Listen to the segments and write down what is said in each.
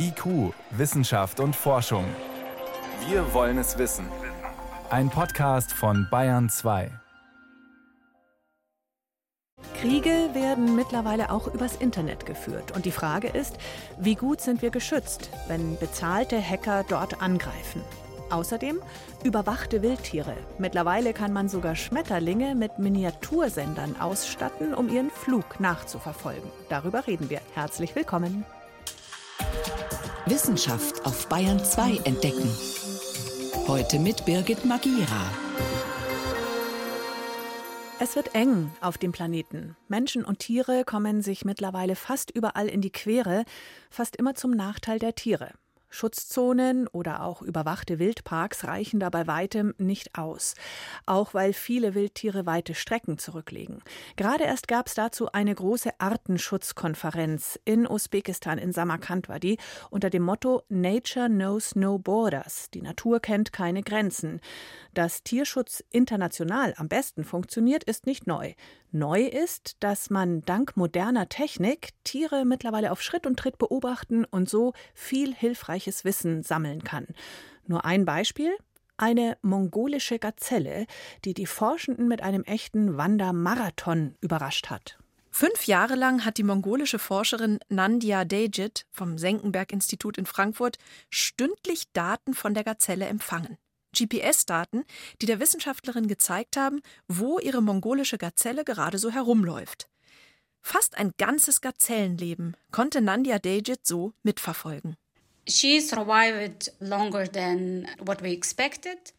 IQ, Wissenschaft und Forschung. Wir wollen es wissen. Ein Podcast von Bayern 2. Kriege werden mittlerweile auch übers Internet geführt. Und die Frage ist, wie gut sind wir geschützt, wenn bezahlte Hacker dort angreifen? Außerdem überwachte Wildtiere. Mittlerweile kann man sogar Schmetterlinge mit Miniatursendern ausstatten, um ihren Flug nachzuverfolgen. Darüber reden wir. Herzlich willkommen. Wissenschaft auf Bayern 2 entdecken. Heute mit Birgit Magira. Es wird eng auf dem Planeten. Menschen und Tiere kommen sich mittlerweile fast überall in die Quere, fast immer zum Nachteil der Tiere. Schutzzonen oder auch überwachte Wildparks reichen dabei weitem nicht aus, auch weil viele Wildtiere weite Strecken zurücklegen. Gerade erst gab es dazu eine große Artenschutzkonferenz in Usbekistan in Samarkand war die unter dem Motto Nature knows no borders. Die Natur kennt keine Grenzen. Dass Tierschutz international am besten funktioniert, ist nicht neu. Neu ist, dass man dank moderner Technik Tiere mittlerweile auf Schritt und Tritt beobachten und so viel hilfreiches Wissen sammeln kann. Nur ein Beispiel. Eine mongolische Gazelle, die die Forschenden mit einem echten Wandermarathon überrascht hat. Fünf Jahre lang hat die mongolische Forscherin Nandia Dejit vom Senckenberg-Institut in Frankfurt stündlich Daten von der Gazelle empfangen. GPS-Daten, die der Wissenschaftlerin gezeigt haben, wo ihre mongolische Gazelle gerade so herumläuft. Fast ein ganzes Gazellenleben konnte Nandia Dejit so mitverfolgen.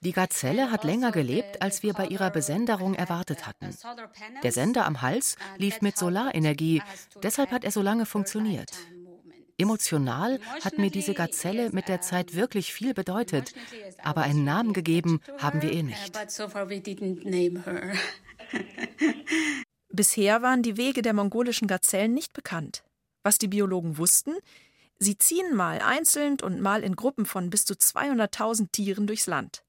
Die Gazelle hat länger gelebt, als wir bei ihrer Besenderung erwartet hatten. Der Sender am Hals lief mit Solarenergie, deshalb hat er so lange funktioniert. Emotional hat mir diese Gazelle mit der Zeit wirklich viel bedeutet, aber einen Namen gegeben haben wir ihr nicht. Bisher waren die Wege der mongolischen Gazellen nicht bekannt. Was die Biologen wussten, sie ziehen mal einzeln und mal in Gruppen von bis zu 200.000 Tieren durchs Land.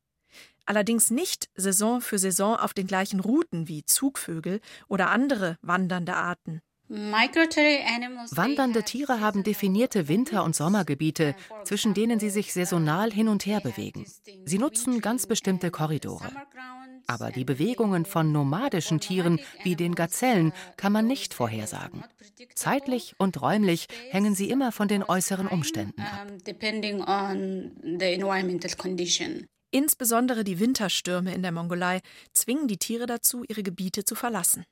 Allerdings nicht Saison für Saison auf den gleichen Routen wie Zugvögel oder andere wandernde Arten. Wandernde Tiere haben definierte Winter- und Sommergebiete, zwischen denen sie sich saisonal hin und her bewegen. Sie nutzen ganz bestimmte Korridore. Aber die Bewegungen von nomadischen Tieren wie den Gazellen kann man nicht vorhersagen. Zeitlich und räumlich hängen sie immer von den äußeren Umständen ab. Insbesondere die Winterstürme in der Mongolei zwingen die Tiere dazu, ihre Gebiete zu verlassen.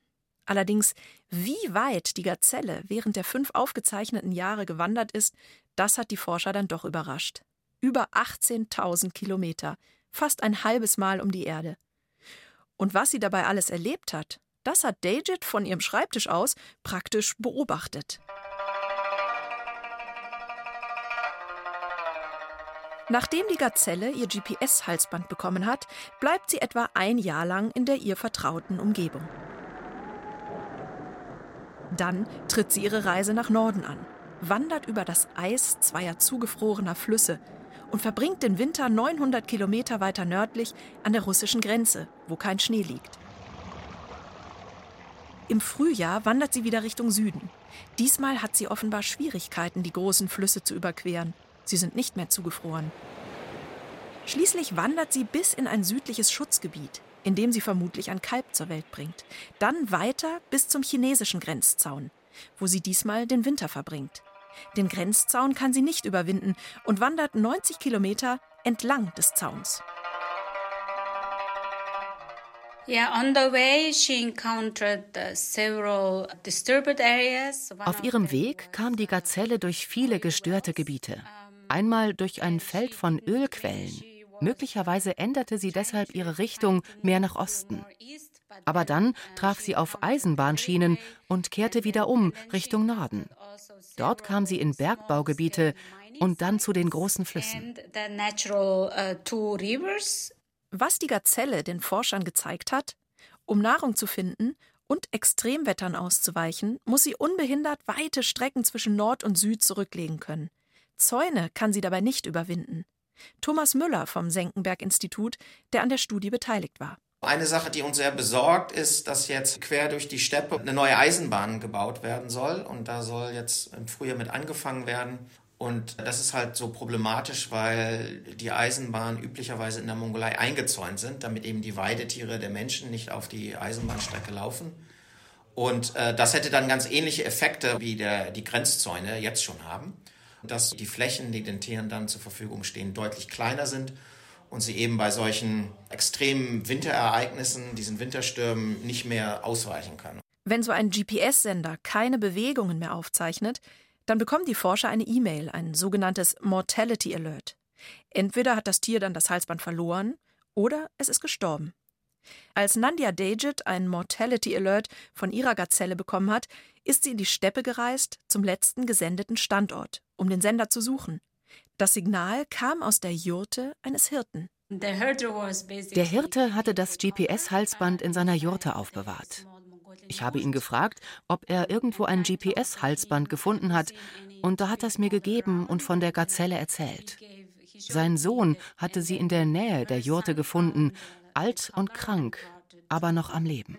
Allerdings, wie weit die Gazelle während der fünf aufgezeichneten Jahre gewandert ist, das hat die Forscher dann doch überrascht. Über 18.000 Kilometer, fast ein halbes Mal um die Erde. Und was sie dabei alles erlebt hat, das hat Dajit von ihrem Schreibtisch aus praktisch beobachtet. Nachdem die Gazelle ihr GPS-Halsband bekommen hat, bleibt sie etwa ein Jahr lang in der ihr vertrauten Umgebung. Dann tritt sie ihre Reise nach Norden an, wandert über das Eis zweier zugefrorener Flüsse und verbringt den Winter 900 Kilometer weiter nördlich an der russischen Grenze, wo kein Schnee liegt. Im Frühjahr wandert sie wieder Richtung Süden. Diesmal hat sie offenbar Schwierigkeiten, die großen Flüsse zu überqueren. Sie sind nicht mehr zugefroren. Schließlich wandert sie bis in ein südliches Schutzgebiet, indem sie vermutlich ein Kalb zur Welt bringt. Dann weiter bis zum chinesischen Grenzzaun, wo sie diesmal den Winter verbringt. Den Grenzzaun kann sie nicht überwinden und wandert 90 Kilometer entlang des Zauns. Auf ihrem Weg kam die Gazelle durch viele gestörte Gebiete. Einmal durch ein Feld von Ölquellen, Möglicherweise änderte sie deshalb ihre Richtung mehr nach Osten. Aber dann traf sie auf Eisenbahnschienen und kehrte wieder um Richtung Norden. Dort kam sie in Bergbaugebiete und dann zu den großen Flüssen. Was die Gazelle den Forschern gezeigt hat, um Nahrung zu finden und Extremwettern auszuweichen, muss sie unbehindert weite Strecken zwischen Nord und Süd zurücklegen können. Zäune kann sie dabei nicht überwinden. Thomas Müller vom Senckenberg-Institut, der an der Studie beteiligt war. Eine Sache, die uns sehr besorgt, ist, dass jetzt quer durch die Steppe eine neue Eisenbahn gebaut werden soll. Und da soll jetzt im Frühjahr mit angefangen werden. Und das ist halt so problematisch, weil die Eisenbahnen üblicherweise in der Mongolei eingezäunt sind, damit eben die Weidetiere der Menschen nicht auf die Eisenbahnstrecke laufen. Und äh, das hätte dann ganz ähnliche Effekte, wie der, die Grenzzäune jetzt schon haben. Dass die Flächen, die den Tieren dann zur Verfügung stehen, deutlich kleiner sind und sie eben bei solchen extremen Winterereignissen, diesen Winterstürmen, nicht mehr ausweichen können. Wenn so ein GPS-Sender keine Bewegungen mehr aufzeichnet, dann bekommen die Forscher eine E-Mail, ein sogenanntes Mortality Alert. Entweder hat das Tier dann das Halsband verloren oder es ist gestorben. Als Nandia Dejit einen Mortality Alert von ihrer Gazelle bekommen hat, ist sie in die Steppe gereist zum letzten gesendeten Standort, um den Sender zu suchen. Das Signal kam aus der Jurte eines Hirten. Der Hirte hatte das GPS-Halsband in seiner Jurte aufbewahrt. Ich habe ihn gefragt, ob er irgendwo ein GPS-Halsband gefunden hat, und da hat er es mir gegeben und von der Gazelle erzählt. Sein Sohn hatte sie in der Nähe der Jurte gefunden, alt und krank, aber noch am Leben.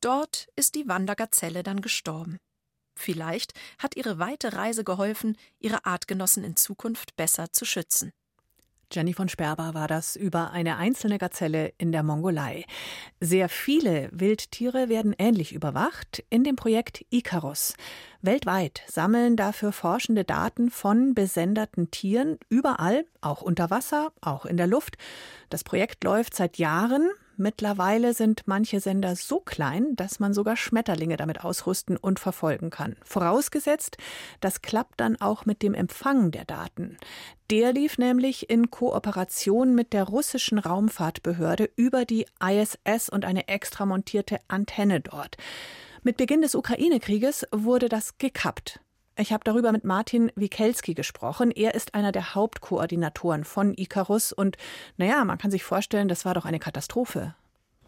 Dort ist die Wandergazelle dann gestorben. Vielleicht hat ihre weite Reise geholfen, ihre Artgenossen in Zukunft besser zu schützen. Jenny von Sperber war das über eine einzelne Gazelle in der Mongolei. Sehr viele Wildtiere werden ähnlich überwacht in dem Projekt Icarus. Weltweit sammeln dafür Forschende Daten von besenderten Tieren überall, auch unter Wasser, auch in der Luft. Das Projekt läuft seit Jahren. Mittlerweile sind manche Sender so klein, dass man sogar Schmetterlinge damit ausrüsten und verfolgen kann. Vorausgesetzt, das klappt dann auch mit dem Empfang der Daten. Der lief nämlich in Kooperation mit der russischen Raumfahrtbehörde über die ISS und eine extra montierte Antenne dort. Mit Beginn des Ukraine-Krieges wurde das gekappt. Ich habe darüber mit Martin Wikelski gesprochen. Er ist einer der Hauptkoordinatoren von Icarus. Und naja, man kann sich vorstellen, das war doch eine Katastrophe.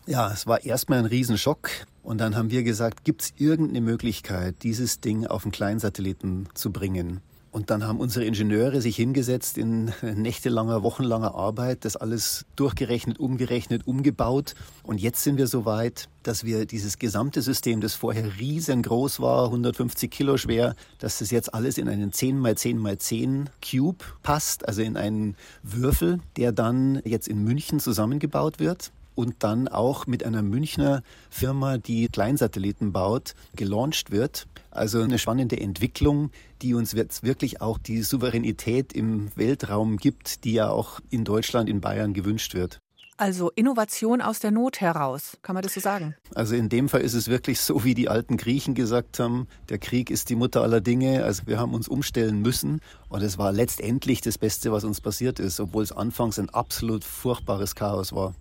Ja, es war erstmal ein Riesenschock. Und dann haben wir gesagt, gibt es irgendeine Möglichkeit, dieses Ding auf einen kleinen Satelliten zu bringen? Und dann haben unsere Ingenieure sich hingesetzt in nächtelanger, wochenlanger Arbeit, das alles durchgerechnet, umgerechnet, umgebaut. Und jetzt sind wir so weit, dass wir dieses gesamte System, das vorher riesengroß war, 150 Kilo schwer, dass das jetzt alles in einen 10 mal 10 mal 10 Cube passt, also in einen Würfel, der dann jetzt in München zusammengebaut wird und dann auch mit einer Münchner Firma, die Kleinsatelliten baut, gelauncht wird. Also eine spannende Entwicklung, die uns jetzt wirklich auch die Souveränität im Weltraum gibt, die ja auch in Deutschland, in Bayern gewünscht wird. Also Innovation aus der Not heraus, kann man das so sagen? Also in dem Fall ist es wirklich so, wie die alten Griechen gesagt haben, der Krieg ist die Mutter aller Dinge. Also wir haben uns umstellen müssen und es war letztendlich das Beste, was uns passiert ist, obwohl es anfangs ein absolut furchtbares Chaos war.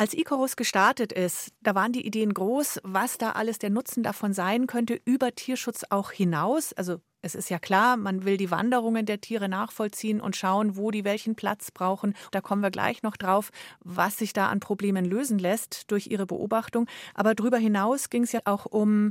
Als Icarus gestartet ist, da waren die Ideen groß, was da alles der Nutzen davon sein könnte, über Tierschutz auch hinaus. Also es ist ja klar, man will die Wanderungen der Tiere nachvollziehen und schauen, wo die welchen Platz brauchen. Da kommen wir gleich noch drauf, was sich da an Problemen lösen lässt durch ihre Beobachtung. Aber darüber hinaus ging es ja auch um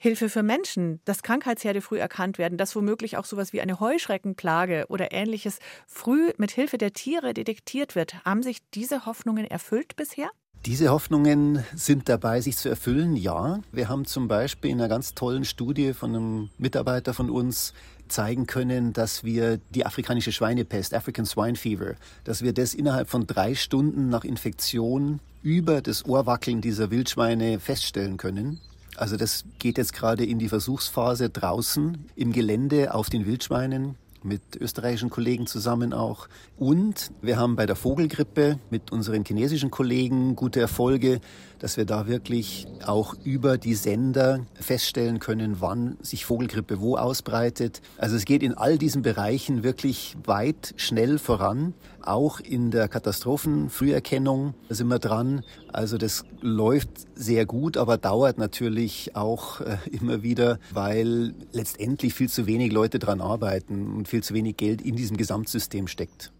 Hilfe für Menschen, dass Krankheitsherde früh erkannt werden, dass womöglich auch sowas wie eine Heuschreckenplage oder ähnliches früh mit Hilfe der Tiere detektiert wird. Haben sich diese Hoffnungen erfüllt bisher? Diese Hoffnungen sind dabei, sich zu erfüllen, ja. Wir haben zum Beispiel in einer ganz tollen Studie von einem Mitarbeiter von uns zeigen können, dass wir die afrikanische Schweinepest, African Swine Fever, dass wir das innerhalb von drei Stunden nach Infektion über das Ohrwackeln dieser Wildschweine feststellen können. Also das geht jetzt gerade in die Versuchsphase draußen im Gelände auf den Wildschweinen mit österreichischen Kollegen zusammen auch. Und wir haben bei der Vogelgrippe mit unseren chinesischen Kollegen gute Erfolge, dass wir da wirklich auch über die Sender feststellen können, wann sich Vogelgrippe wo ausbreitet. Also es geht in all diesen Bereichen wirklich weit, schnell voran. Auch in der Katastrophenfrüherkennung sind wir dran. Also das läuft sehr gut, aber dauert natürlich auch äh, immer wieder, weil letztendlich viel zu wenig Leute dran arbeiten und viel zu wenig Geld in diesem Gesamtsystem steckt.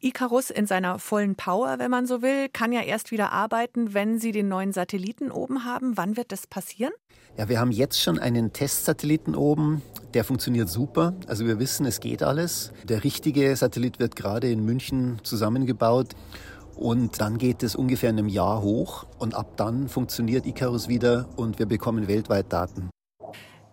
Icarus in seiner vollen Power, wenn man so will, kann ja erst wieder arbeiten, wenn Sie den neuen Satelliten oben haben. Wann wird das passieren? Ja, wir haben jetzt schon einen Testsatelliten oben. Der funktioniert super. Also wir wissen, es geht alles. Der richtige Satellit wird gerade in München zusammengebaut. Und dann geht es ungefähr in einem Jahr hoch. Und ab dann funktioniert Icarus wieder und wir bekommen weltweit Daten.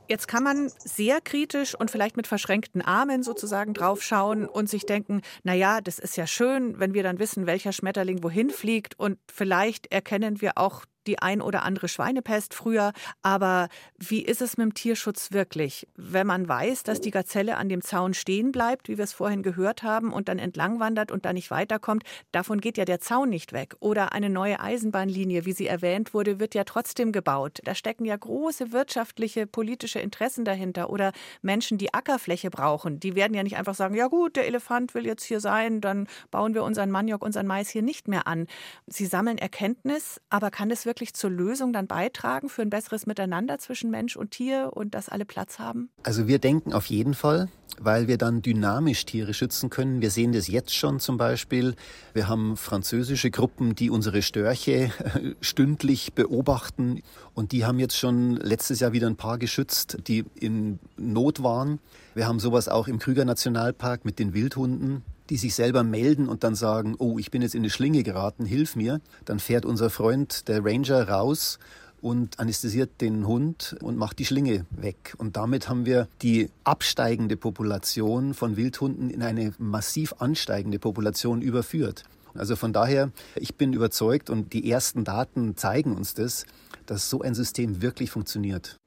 Jetzt kann man sehr kritisch und vielleicht mit verschränkten Armen sozusagen draufschauen und sich denken, na ja, das ist ja schön, wenn wir dann wissen, welcher Schmetterling wohin fliegt. Und vielleicht erkennen wir auch die ein oder andere Schweinepest früher. Aber wie ist es mit dem Tierschutz wirklich? Wenn man weiß, dass die Gazelle an dem Zaun stehen bleibt, wie wir es vorhin gehört haben, und dann entlang wandert und da nicht weiterkommt, davon geht ja der Zaun nicht weg. Oder eine neue Eisenbahnlinie, wie sie erwähnt wurde, wird ja trotzdem gebaut. Da stecken ja große wirtschaftliche, politische Interessen dahinter. Oder Menschen, die Ackerfläche brauchen, die werden ja nicht einfach sagen, ja gut, der Elefant will jetzt hier sein, dann bauen wir unseren Maniok, unseren Mais hier nicht mehr an. Sie sammeln Erkenntnis, aber kann das wirklich wirklich zur Lösung dann beitragen für ein besseres Miteinander zwischen Mensch und Tier und dass alle Platz haben? Also wir denken auf jeden Fall, weil wir dann dynamisch Tiere schützen können. Wir sehen das jetzt schon zum Beispiel. Wir haben französische Gruppen, die unsere Störche stündlich beobachten und die haben jetzt schon letztes Jahr wieder ein paar geschützt, die in Not waren. Wir haben sowas auch im Krüger Nationalpark mit den Wildhunden die sich selber melden und dann sagen, oh, ich bin jetzt in eine Schlinge geraten, hilf mir. Dann fährt unser Freund, der Ranger, raus und anästhesiert den Hund und macht die Schlinge weg. Und damit haben wir die absteigende Population von Wildhunden in eine massiv ansteigende Population überführt. Also von daher, ich bin überzeugt und die ersten Daten zeigen uns das, dass so ein System wirklich funktioniert.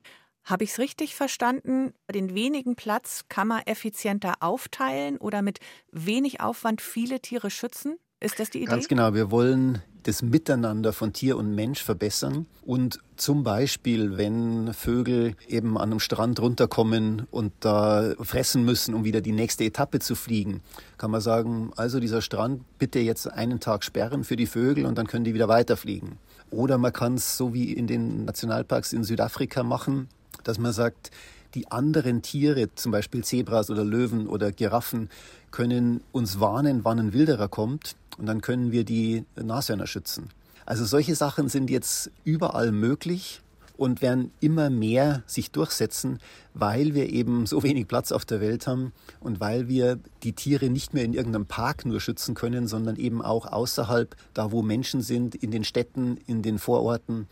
Habe ich es richtig verstanden? Den wenigen Platz kann man effizienter aufteilen oder mit wenig Aufwand viele Tiere schützen? Ist das die Idee? Ganz genau. Wir wollen das Miteinander von Tier und Mensch verbessern. Und zum Beispiel, wenn Vögel eben an einem Strand runterkommen und da fressen müssen, um wieder die nächste Etappe zu fliegen, kann man sagen, also dieser Strand bitte jetzt einen Tag sperren für die Vögel und dann können die wieder weiterfliegen. Oder man kann es so wie in den Nationalparks in Südafrika machen, dass man sagt, die anderen Tiere, zum Beispiel Zebras oder Löwen oder Giraffen, können uns warnen, wann ein Wilderer kommt und dann können wir die Nashörner schützen. Also solche Sachen sind jetzt überall möglich und werden immer mehr sich durchsetzen, weil wir eben so wenig Platz auf der Welt haben und weil wir die Tiere nicht mehr in irgendeinem Park nur schützen können, sondern eben auch außerhalb, da wo Menschen sind, in den Städten, in den Vororten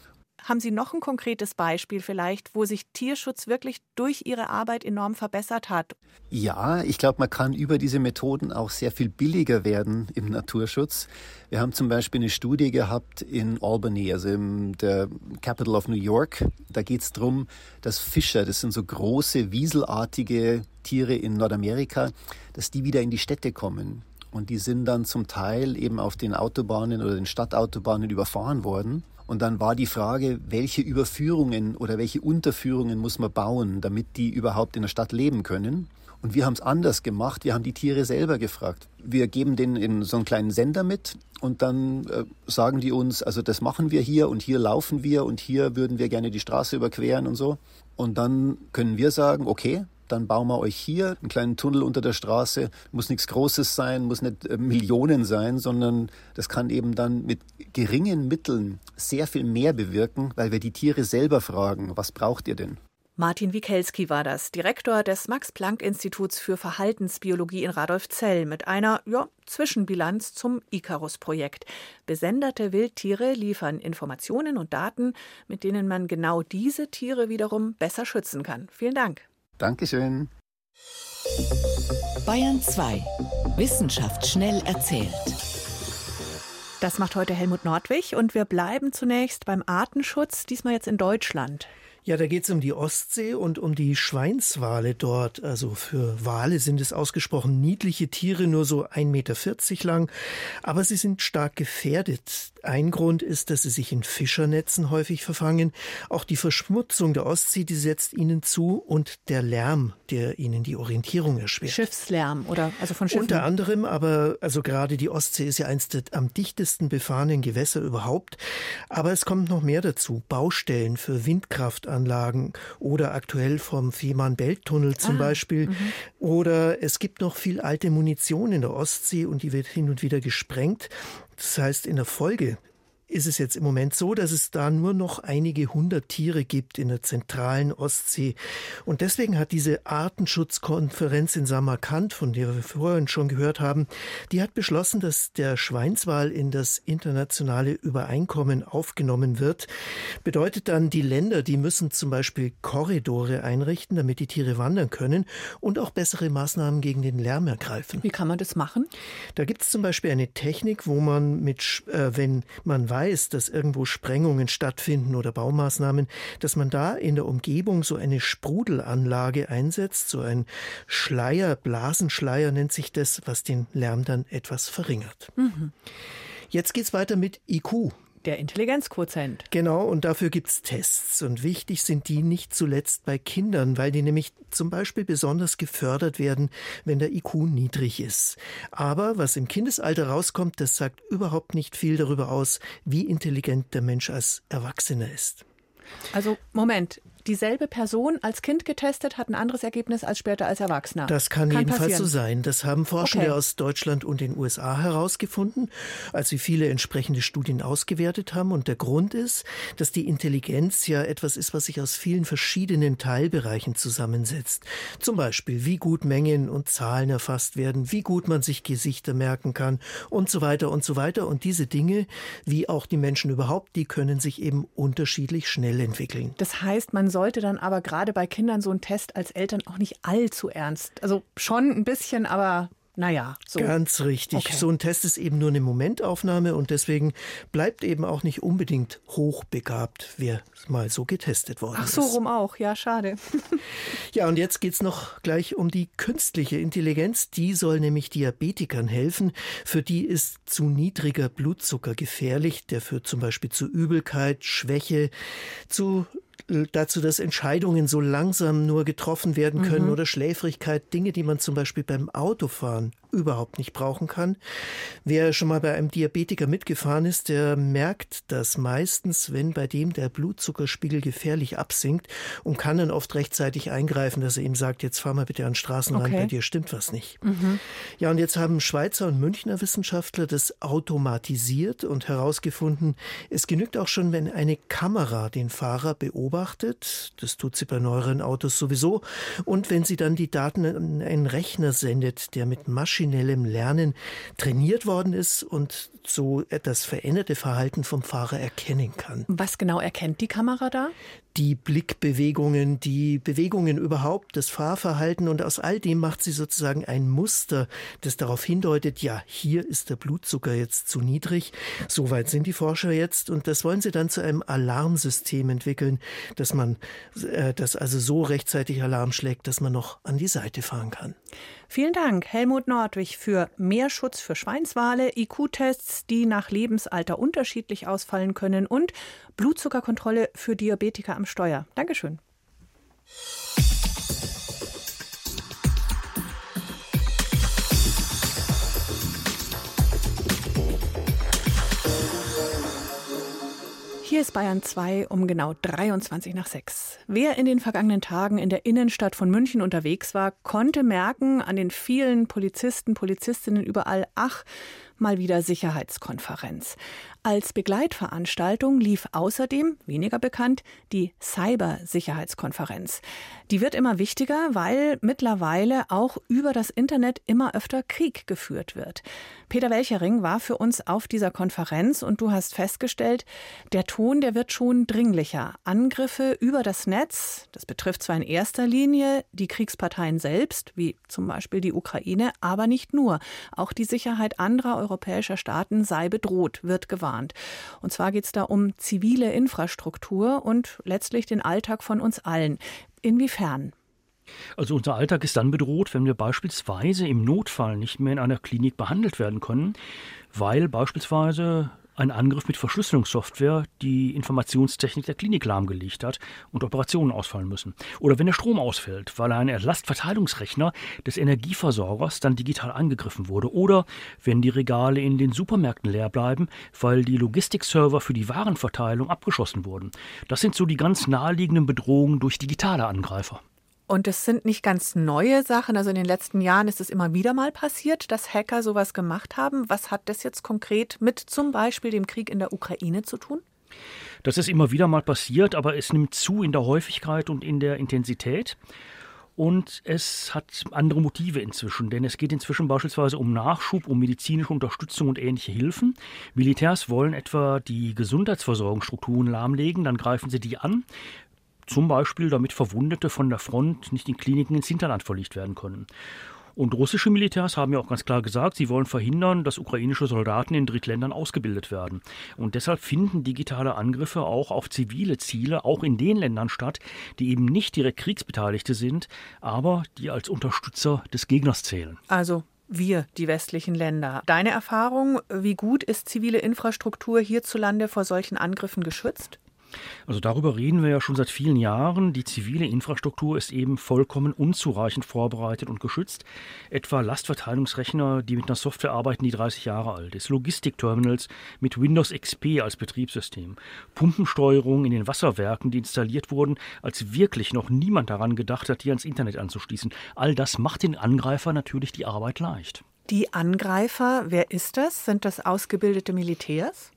haben Sie noch ein konkretes Beispiel vielleicht, wo sich Tierschutz wirklich durch Ihre Arbeit enorm verbessert hat? Ja, ich glaube, man kann über diese Methoden auch sehr viel billiger werden im Naturschutz. Wir haben zum Beispiel eine Studie gehabt in Albany, also in der Capital of New York. Da geht es darum, dass Fischer, das sind so große, wieselartige Tiere in Nordamerika, dass die wieder in die Städte kommen. Und die sind dann zum Teil eben auf den Autobahnen oder den Stadtautobahnen überfahren worden. Und dann war die Frage, welche Überführungen oder welche Unterführungen muss man bauen, damit die überhaupt in der Stadt leben können. Und wir haben es anders gemacht. Wir haben die Tiere selber gefragt. Wir geben denen in so einen kleinen Sender mit und dann äh, sagen die uns, also das machen wir hier und hier laufen wir und hier würden wir gerne die Straße überqueren und so. Und dann können wir sagen, okay, dann bauen wir euch hier einen kleinen Tunnel unter der Straße. Muss nichts Großes sein, muss nicht äh, Millionen sein, sondern das kann eben dann mit geringen Mitteln sehr viel mehr bewirken, weil wir die Tiere selber fragen, was braucht ihr denn? Martin Wikelski war das, Direktor des Max-Planck-Instituts für Verhaltensbiologie in Radolfzell mit einer ja, Zwischenbilanz zum Icarus-Projekt. Besenderte Wildtiere liefern Informationen und Daten, mit denen man genau diese Tiere wiederum besser schützen kann. Vielen Dank. Dankeschön. Bayern 2. Wissenschaft schnell erzählt. Das macht heute Helmut Nordwig und wir bleiben zunächst beim Artenschutz, diesmal jetzt in Deutschland. Ja, da geht es um die Ostsee und um die Schweinswale dort. Also für Wale sind es ausgesprochen niedliche Tiere, nur so 1,40 Meter lang, aber sie sind stark gefährdet. Ein Grund ist, dass sie sich in Fischernetzen häufig verfangen. Auch die Verschmutzung der Ostsee, die setzt ihnen zu und der Lärm, der ihnen die Orientierung erschwert. Schiffslärm oder also von Schiffen. Unter anderem, aber also gerade die Ostsee ist ja eins der am dichtesten befahrenen Gewässer überhaupt. Aber es kommt noch mehr dazu. Baustellen für Windkraft Anlagen oder aktuell vom Fehmarn-Belt-Tunnel zum ah, Beispiel. Mhm. Oder es gibt noch viel alte Munition in der Ostsee und die wird hin und wieder gesprengt. Das heißt, in der Folge ist es jetzt im Moment so, dass es da nur noch einige hundert Tiere gibt in der zentralen Ostsee. Und deswegen hat diese Artenschutzkonferenz in Samarkand, von der wir vorhin schon gehört haben, die hat beschlossen, dass der Schweinswal in das internationale Übereinkommen aufgenommen wird. Bedeutet dann, die Länder, die müssen zum Beispiel Korridore einrichten, damit die Tiere wandern können und auch bessere Maßnahmen gegen den Lärm ergreifen. Wie kann man das machen? Da gibt es zum Beispiel eine Technik, wo man mit, äh, wenn man weiß, dass irgendwo Sprengungen stattfinden oder Baumaßnahmen, dass man da in der Umgebung so eine Sprudelanlage einsetzt, so ein Schleier, Blasenschleier nennt sich das, was den Lärm dann etwas verringert. Mhm. Jetzt geht's weiter mit IQ. Der Intelligenzquotient. Genau, und dafür gibt es Tests. Und wichtig sind die nicht zuletzt bei Kindern, weil die nämlich zum Beispiel besonders gefördert werden, wenn der IQ niedrig ist. Aber was im Kindesalter rauskommt, das sagt überhaupt nicht viel darüber aus, wie intelligent der Mensch als Erwachsener ist. Also, Moment, dieselbe Person als Kind getestet hat ein anderes Ergebnis als später als Erwachsener. Das kann, kann jedenfalls passieren. so sein. Das haben Forschende okay. aus Deutschland und den USA herausgefunden, als sie viele entsprechende Studien ausgewertet haben. Und der Grund ist, dass die Intelligenz ja etwas ist, was sich aus vielen verschiedenen Teilbereichen zusammensetzt. Zum Beispiel, wie gut Mengen und Zahlen erfasst werden, wie gut man sich Gesichter merken kann und so weiter und so weiter. Und diese Dinge, wie auch die Menschen überhaupt, die können sich eben unterschiedlich schnell entwickeln. Das heißt, man sollte dann aber gerade bei Kindern so einen Test als Eltern auch nicht allzu ernst. Also schon ein bisschen, aber naja, so. Ganz richtig. Okay. So ein Test ist eben nur eine Momentaufnahme und deswegen bleibt eben auch nicht unbedingt hochbegabt, wer mal so getestet worden ist. Ach so, rum auch. Ja, schade. ja, und jetzt geht es noch gleich um die künstliche Intelligenz. Die soll nämlich Diabetikern helfen. Für die ist zu niedriger Blutzucker gefährlich. Der führt zum Beispiel zu Übelkeit, Schwäche, zu dazu, dass Entscheidungen so langsam nur getroffen werden können mhm. oder Schläfrigkeit, Dinge, die man zum Beispiel beim Autofahren überhaupt nicht brauchen kann. Wer schon mal bei einem Diabetiker mitgefahren ist, der merkt das meistens, wenn bei dem der Blutzuckerspiegel gefährlich absinkt und kann dann oft rechtzeitig eingreifen, dass er ihm sagt, jetzt fahr mal bitte an Straßenrand, okay. bei dir stimmt was nicht. Mhm. Ja, und jetzt haben Schweizer und Münchner Wissenschaftler das automatisiert und herausgefunden, es genügt auch schon, wenn eine Kamera den Fahrer beobachtet, das tut sie bei neueren Autos sowieso, und wenn sie dann die Daten an einen Rechner sendet, der mit Maschinen maschinellem Lernen trainiert worden ist und so das veränderte Verhalten vom Fahrer erkennen kann. Was genau erkennt die Kamera da? Die Blickbewegungen, die Bewegungen überhaupt, das Fahrverhalten und aus all dem macht sie sozusagen ein Muster, das darauf hindeutet, ja, hier ist der Blutzucker jetzt zu niedrig. Soweit sind die Forscher jetzt und das wollen sie dann zu einem Alarmsystem entwickeln, dass man, äh, das also so rechtzeitig Alarm schlägt, dass man noch an die Seite fahren kann. Vielen Dank, Helmut Nordwig, für mehr Schutz für Schweinswale, IQ-Tests, die nach Lebensalter unterschiedlich ausfallen können und Blutzuckerkontrolle für Diabetiker am Steuer. Dankeschön. Hier ist Bayern 2 um genau 23 nach 6. Wer in den vergangenen Tagen in der Innenstadt von München unterwegs war, konnte merken an den vielen Polizisten, Polizistinnen überall, ach, mal wieder Sicherheitskonferenz. Als Begleitveranstaltung lief außerdem, weniger bekannt, die Cybersicherheitskonferenz. Die wird immer wichtiger, weil mittlerweile auch über das Internet immer öfter Krieg geführt wird. Peter Welchering war für uns auf dieser Konferenz und du hast festgestellt, der Ton, der wird schon dringlicher. Angriffe über das Netz, das betrifft zwar in erster Linie die Kriegsparteien selbst, wie zum Beispiel die Ukraine, aber nicht nur. Auch die Sicherheit anderer europäischer Staaten sei bedroht, wird gewarnt. Und zwar geht es da um zivile Infrastruktur und letztlich den Alltag von uns allen. Inwiefern? Also unser Alltag ist dann bedroht, wenn wir beispielsweise im Notfall nicht mehr in einer Klinik behandelt werden können, weil beispielsweise ein Angriff mit Verschlüsselungssoftware die Informationstechnik der Klinik lahmgelegt hat und Operationen ausfallen müssen. Oder wenn der Strom ausfällt, weil ein Lastverteilungsrechner des Energieversorgers dann digital angegriffen wurde. Oder wenn die Regale in den Supermärkten leer bleiben, weil die Logistikserver für die Warenverteilung abgeschossen wurden. Das sind so die ganz naheliegenden Bedrohungen durch digitale Angreifer. Und es sind nicht ganz neue Sachen. Also in den letzten Jahren ist es immer wieder mal passiert, dass Hacker sowas gemacht haben. Was hat das jetzt konkret mit zum Beispiel dem Krieg in der Ukraine zu tun? Das ist immer wieder mal passiert, aber es nimmt zu in der Häufigkeit und in der Intensität. Und es hat andere Motive inzwischen, denn es geht inzwischen beispielsweise um Nachschub, um medizinische Unterstützung und ähnliche Hilfen. Militärs wollen etwa die Gesundheitsversorgungsstrukturen lahmlegen, dann greifen sie die an. Zum Beispiel, damit Verwundete von der Front nicht in Kliniken ins Hinterland verlegt werden können. Und russische Militärs haben ja auch ganz klar gesagt, sie wollen verhindern, dass ukrainische Soldaten in Drittländern ausgebildet werden. Und deshalb finden digitale Angriffe auch auf zivile Ziele, auch in den Ländern statt, die eben nicht direkt Kriegsbeteiligte sind, aber die als Unterstützer des Gegners zählen. Also wir, die westlichen Länder. Deine Erfahrung, wie gut ist zivile Infrastruktur hierzulande vor solchen Angriffen geschützt? Also darüber reden wir ja schon seit vielen Jahren. Die zivile Infrastruktur ist eben vollkommen unzureichend vorbereitet und geschützt. Etwa Lastverteilungsrechner, die mit einer Software arbeiten, die 30 Jahre alt ist. Logistikterminals mit Windows XP als Betriebssystem. Pumpensteuerung in den Wasserwerken, die installiert wurden, als wirklich noch niemand daran gedacht hat, die ans Internet anzuschließen. All das macht den Angreifer natürlich die Arbeit leicht. Die Angreifer, wer ist das? Sind das ausgebildete Militärs?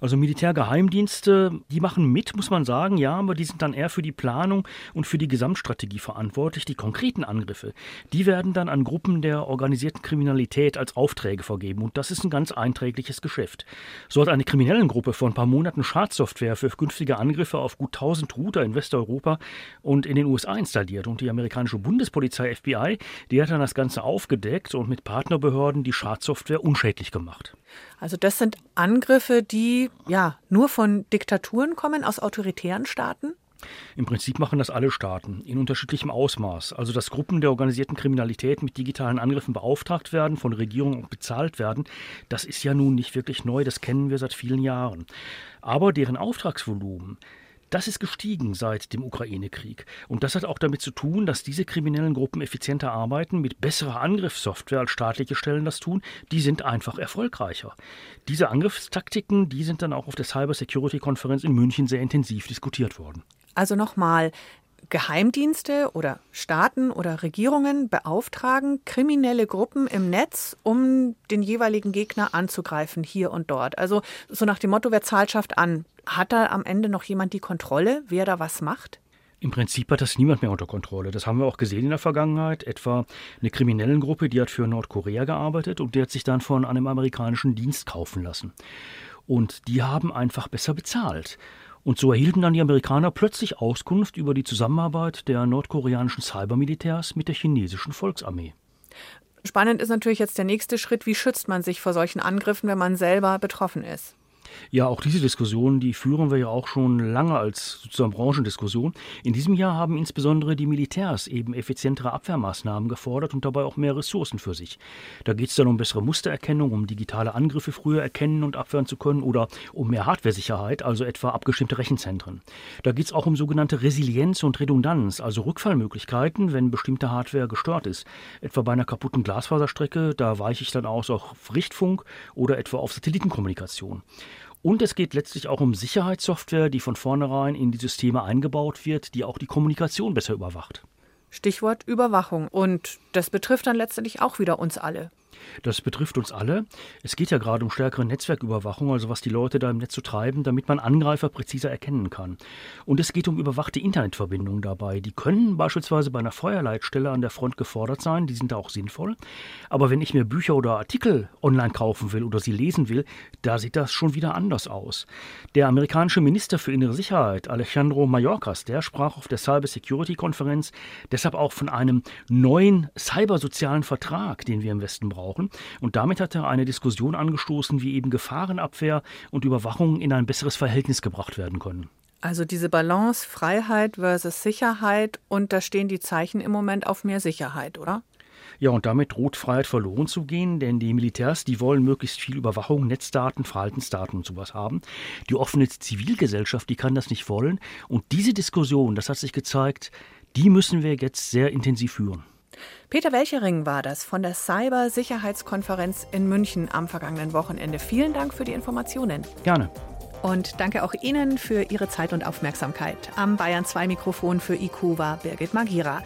Also Militärgeheimdienste, die machen mit, muss man sagen, ja, aber die sind dann eher für die Planung und für die Gesamtstrategie verantwortlich. Die konkreten Angriffe, die werden dann an Gruppen der organisierten Kriminalität als Aufträge vergeben und das ist ein ganz einträgliches Geschäft. So hat eine kriminellen Gruppe vor ein paar Monaten Schadsoftware für künftige Angriffe auf gut 1000 Router in Westeuropa und in den USA installiert und die amerikanische Bundespolizei FBI, die hat dann das Ganze aufgedeckt und mit Partnerbehörden die Schadsoftware unschädlich gemacht. Also das sind Angriffe, die ja nur von Diktaturen kommen, aus autoritären Staaten? Im Prinzip machen das alle Staaten in unterschiedlichem Ausmaß. Also dass Gruppen der organisierten Kriminalität mit digitalen Angriffen beauftragt werden, von Regierungen bezahlt werden, das ist ja nun nicht wirklich neu, das kennen wir seit vielen Jahren. Aber deren Auftragsvolumen, das ist gestiegen seit dem Ukraine-Krieg. Und das hat auch damit zu tun, dass diese kriminellen Gruppen effizienter arbeiten, mit besserer Angriffssoftware als staatliche Stellen das tun. Die sind einfach erfolgreicher. Diese Angriffstaktiken, die sind dann auch auf der Cyber Security Konferenz in München sehr intensiv diskutiert worden. Also nochmal, Geheimdienste oder Staaten oder Regierungen beauftragen kriminelle Gruppen im Netz, um den jeweiligen Gegner anzugreifen, hier und dort. Also so nach dem Motto, wer zahlt, schafft an. Hat da am Ende noch jemand die Kontrolle, wer da was macht? Im Prinzip hat das niemand mehr unter Kontrolle. Das haben wir auch gesehen in der Vergangenheit. Etwa eine kriminellen Gruppe, die hat für Nordkorea gearbeitet und die hat sich dann von einem amerikanischen Dienst kaufen lassen. Und die haben einfach besser bezahlt. Und so erhielten dann die Amerikaner plötzlich Auskunft über die Zusammenarbeit der nordkoreanischen Cybermilitärs mit der chinesischen Volksarmee. Spannend ist natürlich jetzt der nächste Schritt, wie schützt man sich vor solchen Angriffen, wenn man selber betroffen ist? Ja, auch diese Diskussion, die führen wir ja auch schon lange als sozusagen Branchendiskussion. In diesem Jahr haben insbesondere die Militärs eben effizientere Abwehrmaßnahmen gefordert und dabei auch mehr Ressourcen für sich. Da geht es dann um bessere Mustererkennung, um digitale Angriffe früher erkennen und abwehren zu können oder um mehr Hardwaresicherheit, also etwa abgestimmte Rechenzentren. Da geht es auch um sogenannte Resilienz und Redundanz, also Rückfallmöglichkeiten, wenn bestimmte Hardware gestört ist. Etwa bei einer kaputten Glasfaserstrecke, da weiche ich dann aus auf Richtfunk oder etwa auf Satellitenkommunikation. Und es geht letztlich auch um Sicherheitssoftware, die von vornherein in die Systeme eingebaut wird, die auch die Kommunikation besser überwacht. Stichwort Überwachung. Und das betrifft dann letztendlich auch wieder uns alle. Das betrifft uns alle. Es geht ja gerade um stärkere Netzwerküberwachung, also was die Leute da im Netz so treiben, damit man Angreifer präziser erkennen kann. Und es geht um überwachte Internetverbindungen dabei. Die können beispielsweise bei einer Feuerleitstelle an der Front gefordert sein, die sind da auch sinnvoll. Aber wenn ich mir Bücher oder Artikel online kaufen will oder sie lesen will, da sieht das schon wieder anders aus. Der amerikanische Minister für innere Sicherheit, Alejandro Mayorkas, der sprach auf der Cyber Security Konferenz deshalb auch von einem neuen cybersozialen Vertrag, den wir im Westen brauchen brauchen. Und damit hat er eine Diskussion angestoßen, wie eben Gefahrenabwehr und Überwachung in ein besseres Verhältnis gebracht werden können. Also diese Balance Freiheit versus Sicherheit und da stehen die Zeichen im Moment auf mehr Sicherheit, oder? Ja, und damit droht Freiheit verloren zu gehen, denn die Militärs, die wollen möglichst viel Überwachung, Netzdaten, Verhaltensdaten und sowas haben. Die offene Zivilgesellschaft, die kann das nicht wollen. Und diese Diskussion, das hat sich gezeigt, die müssen wir jetzt sehr intensiv führen. Peter Welchering war das von der Cyber-Sicherheitskonferenz in München am vergangenen Wochenende. Vielen Dank für die Informationen. Gerne. Und danke auch Ihnen für Ihre Zeit und Aufmerksamkeit. Am Bayern 2 Mikrofon für IQ war Birgit Magira.